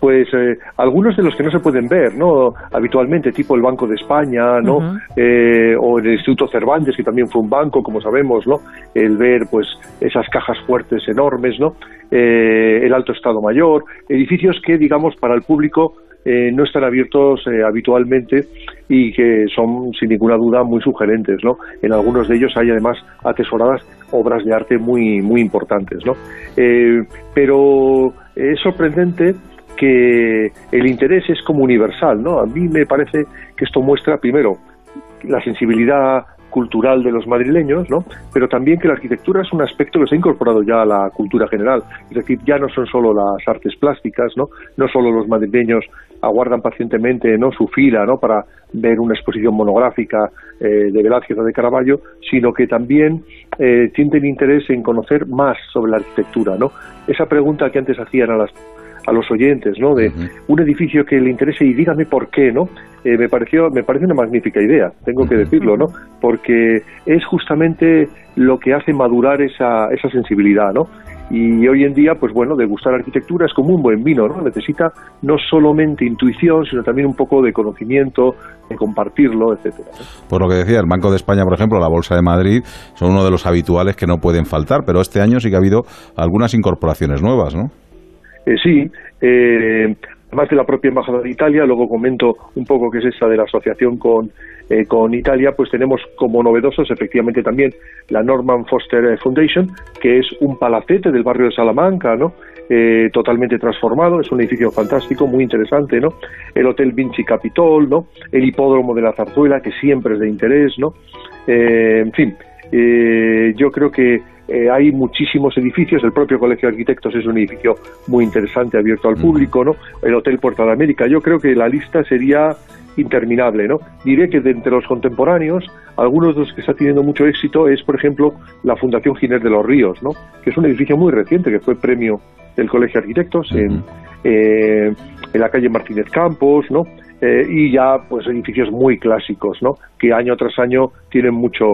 Pues eh, algunos de los que no se pueden ver, ¿no? Habitualmente, tipo el Banco de España, ¿no? Eh, o el Instituto Cervantes, que también fue un banco, como sabemos, ¿no? El ver, pues, esas cajas fuertes enormes, ¿no? Eh, el Alto Estado Mayor, edificios que, digamos, para el público no están abiertos habitualmente y que son sin ninguna duda muy sugerentes, ¿no? En algunos de ellos hay además atesoradas obras de arte muy muy importantes, ¿no? pero es sorprendente que el interés es como universal, ¿no? A mí me parece que esto muestra, primero, la sensibilidad cultural de los madrileños, ¿no? Pero también que la arquitectura es un aspecto que se ha incorporado ya a la cultura general. Es decir, ya no son solo las artes plásticas, ¿no? No solo los madrileños aguardan pacientemente, ¿no? Su fila, ¿no? Para ver una exposición monográfica eh, de Velázquez o de Caravaggio, sino que también eh, sienten interés en conocer más sobre la arquitectura, ¿no? Esa pregunta que antes hacían a las a los oyentes, ¿no? De un edificio que le interese y dígame por qué, ¿no? Eh, me pareció, me parece una magnífica idea, tengo que decirlo, ¿no? Porque es justamente lo que hace madurar esa, esa sensibilidad, ¿no? Y hoy en día, pues bueno, degustar arquitectura es como un buen vino, ¿no? Necesita no solamente intuición, sino también un poco de conocimiento, de compartirlo, etcétera. Por lo que decía, el Banco de España, por ejemplo, la Bolsa de Madrid, son uno de los habituales que no pueden faltar, pero este año sí que ha habido algunas incorporaciones nuevas, ¿no? Eh, sí, eh, además de la propia Embajada de Italia, luego comento un poco qué es esta de la asociación con, eh, con Italia, pues tenemos como novedosos efectivamente también la Norman Foster Foundation, que es un palacete del barrio de Salamanca, ¿no? totalmente transformado, es un edificio fantástico, muy interesante, ¿no? El Hotel Vinci Capitol, ¿no? El hipódromo de la Zarzuela, que siempre es de interés, ¿no? en fin, yo creo que eh, hay muchísimos edificios, el propio Colegio de Arquitectos es un edificio muy interesante, abierto al público, ¿no? El Hotel Puerto de América, yo creo que la lista sería interminable, ¿no? Diré que de entre los contemporáneos, algunos de los que está teniendo mucho éxito es, por ejemplo, la Fundación Ginés de los Ríos, ¿no? Que es un edificio muy reciente, que fue premio del Colegio de Arquitectos en, eh, en la calle Martínez Campos, ¿no? Eh, y ya pues edificios muy clásicos, ¿no? Que año tras año tienen mucho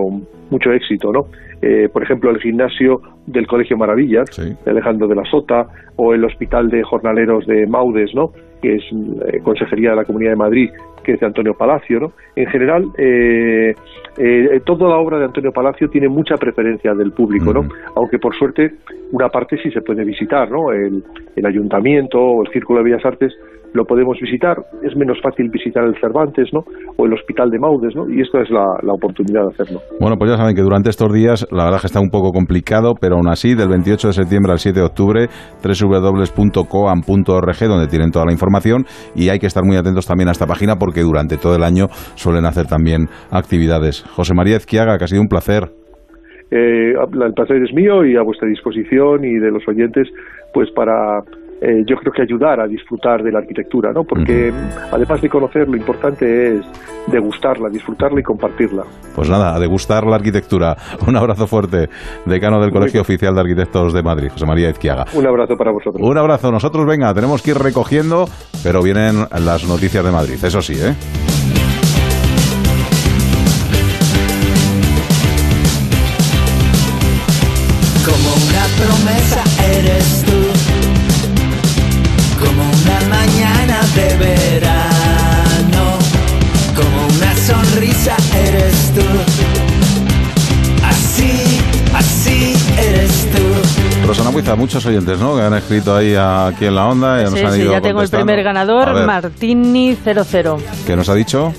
mucho éxito, ¿no? Eh, por ejemplo, el gimnasio del Colegio Maravillas, de Alejandro de la Sota, o el Hospital de Jornaleros de Maudes, ¿no? Que es eh, Consejería de la Comunidad de Madrid, que es de Antonio Palacio, ¿no? En general, toda la obra de Antonio Palacio tiene mucha preferencia del público, ¿no? Aunque por suerte una parte sí se puede visitar, ¿no? El, el ayuntamiento o el Círculo de Bellas Artes lo podemos visitar. Es menos fácil visitar el Cervantes, ¿no? O el Hospital de Maudes, ¿no? Y esta es la, la oportunidad de hacerlo. Bueno, pues ya saben que durante estos días, la verdad que está un poco complicado, pero aún así, del 28 de septiembre al 7 de octubre, www.coam.org, donde tienen toda la información, y hay que estar muy atentos también a esta página porque durante todo el año suelen hacer también actividades. José María Ezquiaga, que ha sido un placer. Eh, el placer es mío y a vuestra disposición y de los oyentes, pues para eh, yo creo que ayudar a disfrutar de la arquitectura, ¿no? Porque además de conocer, lo importante es degustarla, disfrutarla y compartirla. Pues nada, a degustar la arquitectura. Un abrazo fuerte, decano del Colegio Oficial de Arquitectos de Madrid, José María Izquiaga. Un abrazo para vosotros. Un abrazo. Nosotros, venga, tenemos que ir recogiendo, pero vienen las noticias de Madrid, eso sí, ¿eh? Buiza, muchos oyentes, ¿no? Que han escrito ahí aquí en la onda. Y sí, nos han sí, ya tengo el primer ganador, Martini00. ¿Qué nos ha dicho?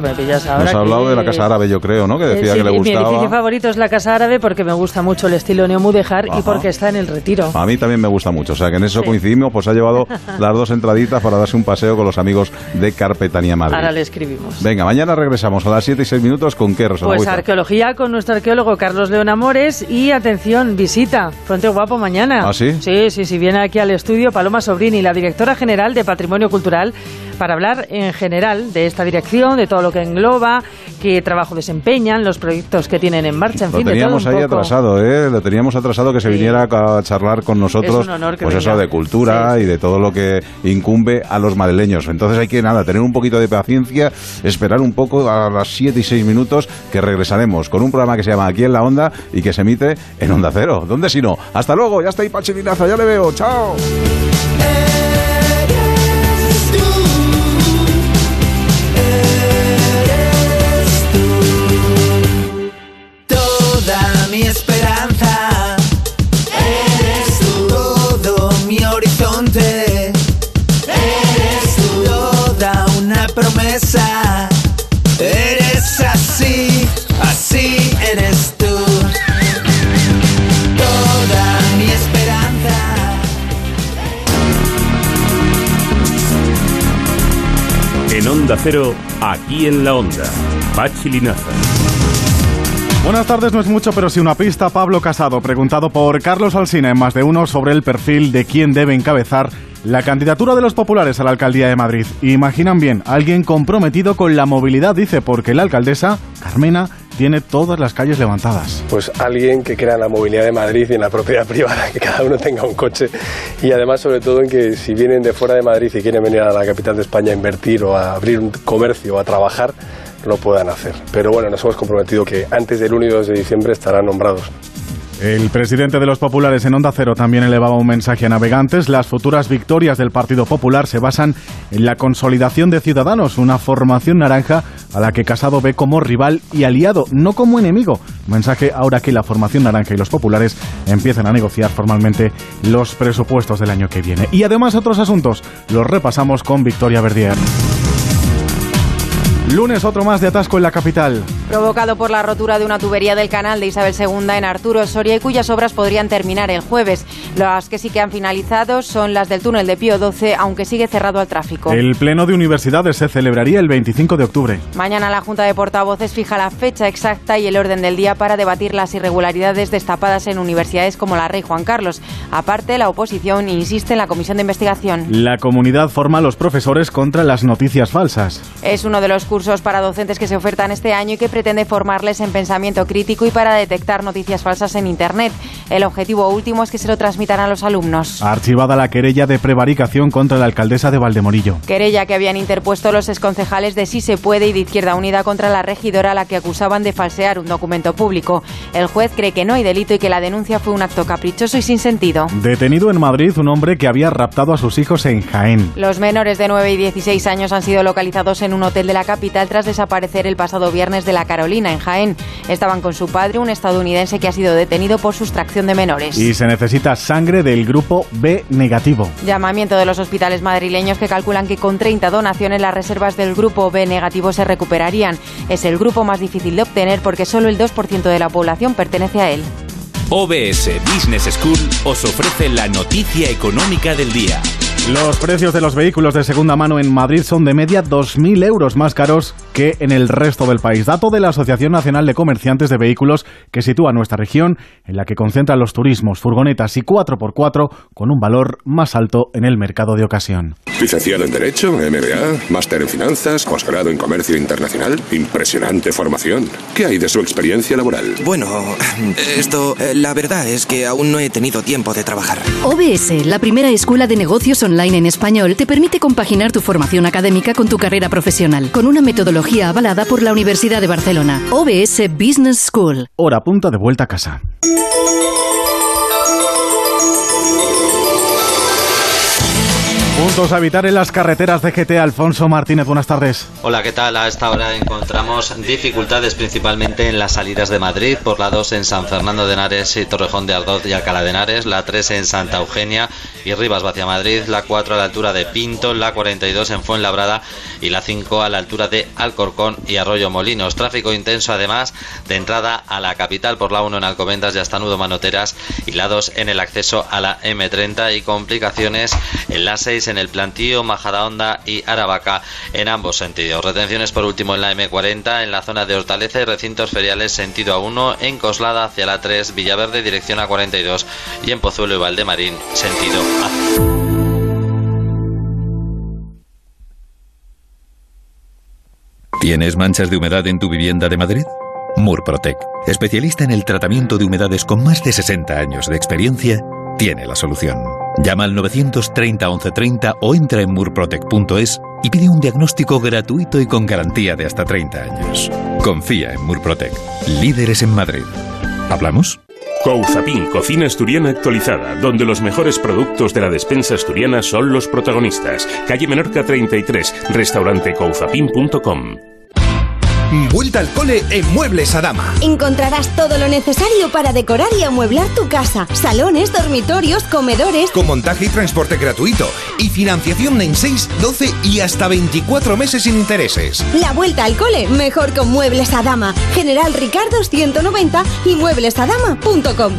Me pillas ahora Nos ha hablado de la Casa Árabe, yo creo, ¿no? Que decía sí, que le gustaba. Mi edificio favorito es la Casa Árabe porque me gusta mucho el estilo neomudéjar y porque está en el retiro. A mí también me gusta mucho, o sea que en eso coincidimos, pues ha llevado las dos entraditas para darse un paseo con los amigos de Carpetanía Madrid. Ahora le escribimos. Venga, mañana regresamos a las 7 y 6 minutos con qué, Rosana Pues arqueología con nuestro arqueólogo Carlos León Amores y atención, visita, Fronte Guapo mañana. ¿Ah, sí? Sí, sí, sí, viene aquí al estudio Paloma Sobrini, la directora general de Patrimonio Cultural, para hablar en general de esta dirección, de todo lo que engloba, qué trabajo desempeñan, los proyectos que tienen en marcha, en lo fin, teníamos de todo ahí atrasado, ¿eh? Lo teníamos atrasado que se viniera a charlar con nosotros, Es un honor que pues eso de cultura y de todo lo que incumbe a los madrileños. Entonces hay que nada, tener un poquito de paciencia, esperar un poco a las 7 y 6 minutos que regresaremos con un programa que se llama Aquí en la Onda y que se emite en Onda Cero. ¿Dónde si no? Hasta luego, ya está ahí Pachilinaza, ya le veo, chao. Así, eres tú. Toda mi esperanza. En Onda Cero, aquí en la Onda. Pachi Linaza. Buenas tardes, no es mucho, pero sí una pista. Pablo Casado, preguntado por Carlos Alsina en más de uno sobre el perfil de quién debe encabezar la candidatura de los populares a la alcaldía de Madrid. Imaginan bien, alguien comprometido con la movilidad, dice, porque la alcaldesa, Carmena, tiene todas las calles levantadas. Pues alguien que crea en la movilidad de Madrid y en la propiedad privada, que cada uno tenga un coche y además sobre todo en que si vienen de fuera de Madrid y quieren venir a la capital de España a invertir o a abrir un comercio o a trabajar, lo puedan hacer. Pero bueno, nos hemos comprometido que antes del 1 y 2 de diciembre estarán nombrados. El presidente de los populares en Onda Cero también elevaba un mensaje a navegantes. Las futuras victorias del Partido Popular se basan en la consolidación de Ciudadanos, una formación naranja a la que Casado ve como rival y aliado, no como enemigo. Mensaje ahora que la formación naranja y los populares empiezan a negociar formalmente los presupuestos del año que viene. Y además otros asuntos los repasamos con Victoria Verdier. Lunes otro más de atasco en la capital. Provocado por la rotura de una tubería del canal de Isabel II en Arturo Soria y cuyas obras podrían terminar el jueves. Las que sí que han finalizado son las del túnel de Pío XII, aunque sigue cerrado al tráfico. El Pleno de Universidades se celebraría el 25 de octubre. Mañana la Junta de Portavoces fija la fecha exacta y el orden del día para debatir las irregularidades destapadas en universidades como la Rey Juan Carlos. Aparte, la oposición insiste en la comisión de investigación. La comunidad forma a los profesores contra las noticias falsas. Es uno de los cursos para docentes que se ofertan este año y que pretende formarles en pensamiento crítico y para detectar noticias falsas en Internet. El objetivo último es que se lo transmitan a los alumnos. Archivada la querella de prevaricación contra la alcaldesa de Valdemorillo. Querella que habían interpuesto los exconcejales de Sí se puede y de Izquierda Unida contra la regidora a la que acusaban de falsear un documento público. El juez cree que no hay delito y que la denuncia fue un acto caprichoso y sin sentido. Detenido en Madrid un hombre que había raptado a sus hijos en Jaén. Los menores de 9 y 16 años han sido localizados en un hotel de la capital tras desaparecer el pasado viernes de la La Carolina, en Jaén. Estaban con su padre, un estadounidense que ha sido detenido por sustracción de menores. Y se necesita sangre del grupo B negativo. Llamamiento de los hospitales madrileños que calculan que con 30 donaciones las reservas del grupo B negativo se recuperarían. Es el grupo más difícil de obtener porque solo el 2% de la población pertenece a él. OBS Business School os ofrece la noticia económica del día. Los precios de los vehículos de segunda mano en Madrid son de media 2.000 euros más caros que en el resto del país. Dato de la Asociación Nacional de Comerciantes de Vehículos que sitúa nuestra región en la que concentran los turismos, furgonetas y 4x4 con un valor más alto en el mercado de ocasión. Licenciado en Derecho, MBA, máster en Finanzas, posgrado en Comercio Internacional. Impresionante formación. ¿Qué hay de su experiencia laboral? Bueno, esto, eh, la verdad es que aún no he tenido tiempo de trabajar. OBS, la primera escuela de negocios online en español, te permite compaginar tu formación académica con tu carrera profesional, con una metodología avalada por la Universidad de Barcelona. OBS Business School. Hora punta de vuelta a casa. Puntos a evitar en las carreteras de GT. Alfonso Martínez, buenas tardes. Hola, ¿qué tal? A esta hora encontramos dificultades principalmente en las salidas de Madrid, por la 2 en San Fernando de Henares y Torrejón de Ardoz y Alcalá de Henares, la 3 en Santa Eugenia y Rivas hacia Madrid, la 4 a la altura de Pinto, la 42 en Fuenlabrada y la 5 a la altura de Alcorcón y Arroyo Molinos. Tráfico intenso además de entrada a la capital por la 1 en Alcobendas y hasta Nudo Manoteras y la 2 en el acceso a la M30 y complicaciones en la 6 en el plantío, Majadahonda y Aravaca en ambos sentidos. Retenciones por último en la M40 en la zona de Hortaleza y recintos feriales sentido A1 en Coslada hacia la 3, Villaverde dirección A42 y en Pozuelo y Valdemarín sentido A. ¿Tienes manchas de humedad en tu vivienda de Madrid? Murprotec, especialista en el tratamiento de humedades con más de 60 años de experiencia, tiene la solución. Llama al 930 1130 o entra en murprotec.es y pide un diagnóstico gratuito y con garantía de hasta 30 años. Confía en Murprotec, líderes en Madrid. ¿Hablamos? Couzapin, cocina asturiana actualizada, donde los mejores productos de la despensa asturiana son los protagonistas. Calle Menorca 33, restaurante couzapin.com. Vuelta al cole en Muebles Adama. Encontrarás todo lo necesario para decorar y amueblar tu casa. Salones, dormitorios, comedores. Con montaje y transporte gratuito. Y financiación en 6, 12 y hasta 24 meses sin intereses. La vuelta al cole mejor con Muebles Adama. General Ricardo 190 y mueblesadama.com.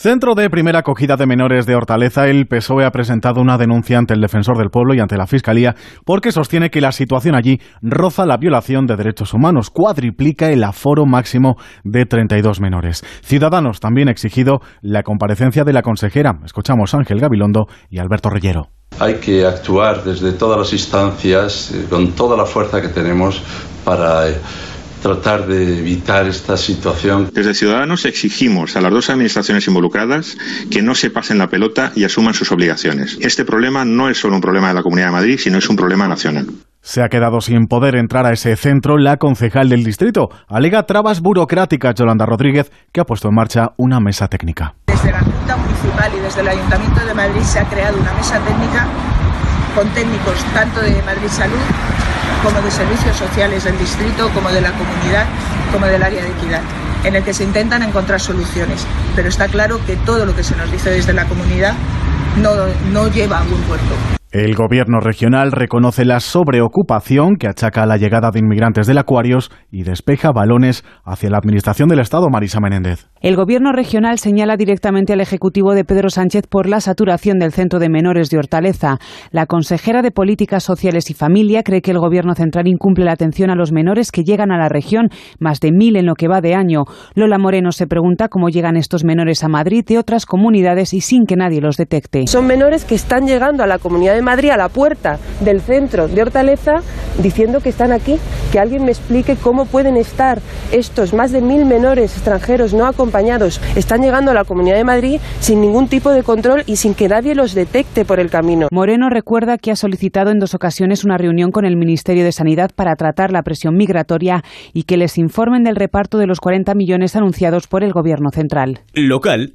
Centro de Primera Acogida de Menores de Hortaleza, el PSOE ha presentado una denuncia ante el Defensor del Pueblo y ante la Fiscalía porque sostiene que la situación allí roza la violación de derechos humanos, cuadriplica el aforo máximo de 32 menores. Ciudadanos también ha exigido la comparecencia de la consejera. Escuchamos a Ángel Gabilondo y Alberto Reyero. Hay que actuar desde todas las instancias, eh, con toda la fuerza que tenemos para... Tratar de evitar esta situación. Desde Ciudadanos exigimos a las dos administraciones involucradas que no se pasen la pelota y asuman sus obligaciones. Este problema no es solo un problema de la Comunidad de Madrid, sino es un problema nacional. Se ha quedado sin poder entrar a ese centro la concejal del distrito. Alega trabas burocráticas Yolanda Rodríguez, que ha puesto en marcha una mesa técnica. Desde la Junta Municipal y desde el Ayuntamiento de Madrid se ha creado una mesa técnica con técnicos tanto de Madrid Salud como de servicios sociales del distrito, como de la comunidad, como del área de equidad, en el que se intentan encontrar soluciones. Pero está claro que todo lo que se nos dice desde la comunidad no, no lleva a buen puerto. El gobierno regional reconoce la sobreocupación que achaca a la llegada de inmigrantes del Acuarios y despeja balones hacia la administración del Estado, Marisa Menéndez. El gobierno regional señala directamente al Ejecutivo de Pedro Sánchez por la saturación del Centro de Menores de Hortaleza. La consejera de Políticas Sociales y Familia cree que el gobierno central incumple la atención a los menores que llegan a la región, más de mil en lo que va de año. Lola Moreno se pregunta cómo llegan estos menores a Madrid de otras comunidades y sin que nadie los detecte. Son menores que están llegando a la comunidad de Madrid, a la puerta del centro de Hortaleza, diciendo que están aquí. Que alguien me explique cómo pueden estar estos más de mil menores extranjeros no acompañados. Están llegando a la Comunidad de Madrid sin ningún tipo de control y sin que nadie los detecte por el camino. Moreno recuerda que ha solicitado en dos ocasiones una reunión con el Ministerio de Sanidad para tratar la presión migratoria y que les informen del reparto de los 40 millones anunciados por el Gobierno central. Local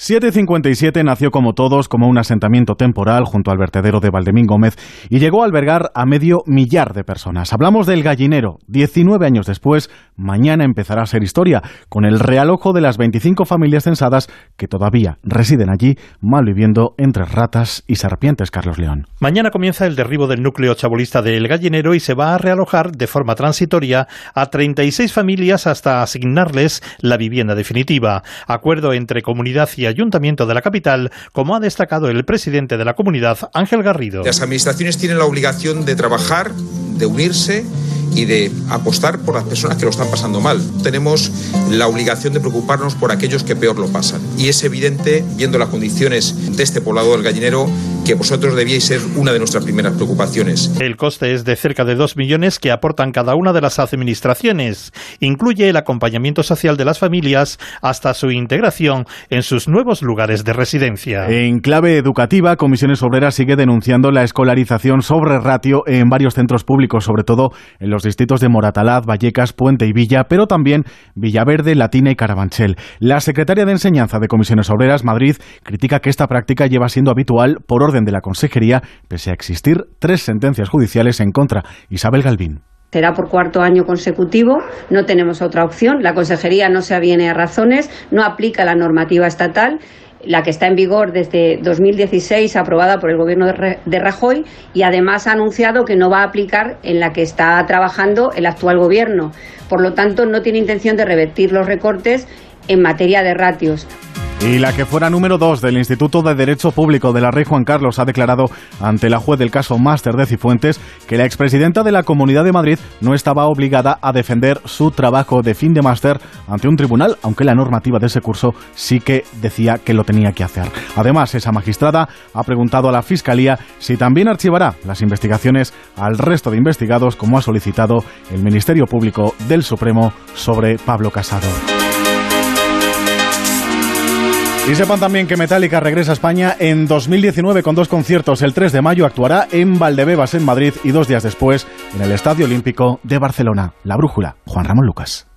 757 nació como todos como un asentamiento temporal junto al vertedero de Valdemín Gómez y llegó a albergar a medio millar de personas. Hablamos del gallinero. 19 años después, mañana empezará a ser historia con el realojo de las 25 familias censadas que todavía residen allí, malviviendo entre ratas y serpientes, Carlos León. Mañana comienza el derribo del núcleo chabolista del gallinero y se va a realojar de forma transitoria a 36 familias hasta asignarles la vivienda definitiva. Acuerdo entre comunidad y ayuntamiento de la capital, como ha destacado el presidente de la comunidad, Ángel Garrido. Las administraciones tienen la obligación de trabajar, de unirse y de apostar por las personas que lo están pasando mal. Tenemos la obligación de preocuparnos por aquellos que peor lo pasan. Y es evidente, viendo las condiciones de este poblado del gallinero, que vosotros debíais ser una de nuestras primeras preocupaciones. El coste es de cerca de 2 millones que aportan cada una de las administraciones. Incluye el acompañamiento social de las familias hasta su integración en sus nuevos lugares de residencia. En clave educativa, Comisiones Obreras sigue denunciando la escolarización sobre ratio en varios centros públicos, sobre todo en los distritos de Moratalaz, Vallecas, Puente y Villa, pero también Villaverde, Latina y Carabanchel. La secretaria de Enseñanza de Comisiones Obreras, Madrid, critica que esta práctica lleva siendo habitual por orden de la Consejería, pese a existir tres sentencias judiciales en contra. Isabel Galvín. Será por cuarto año consecutivo, no tenemos otra opción. La Consejería no se aviene a razones, no aplica la normativa estatal la que está en vigor desde 2016, aprobada por el gobierno de Rajoy, y además ha anunciado que no va a aplicar en la que está trabajando el actual gobierno. Por lo tanto, no tiene intención de revertir los recortes en materia de ratios. Y la que fuera número dos del Instituto de Derecho Público de la Rey Juan Carlos ha declarado ante la juez del caso Máster de Cifuentes que la expresidenta de la Comunidad de Madrid no estaba obligada a defender su trabajo de fin de máster ante un tribunal, aunque la normativa de ese curso sí que decía que lo tenía que hacer. Además, esa magistrada ha preguntado a la Fiscalía si también archivará las investigaciones al resto de investigados, como ha solicitado el Ministerio Público del Supremo sobre Pablo Casado. Y sepan también que Metallica regresa a España en 2019 con dos conciertos. El 3 de mayo actuará en Valdebebas, en Madrid, y dos días después en el Estadio Olímpico de Barcelona. La Brújula, Juan Ramón Lucas.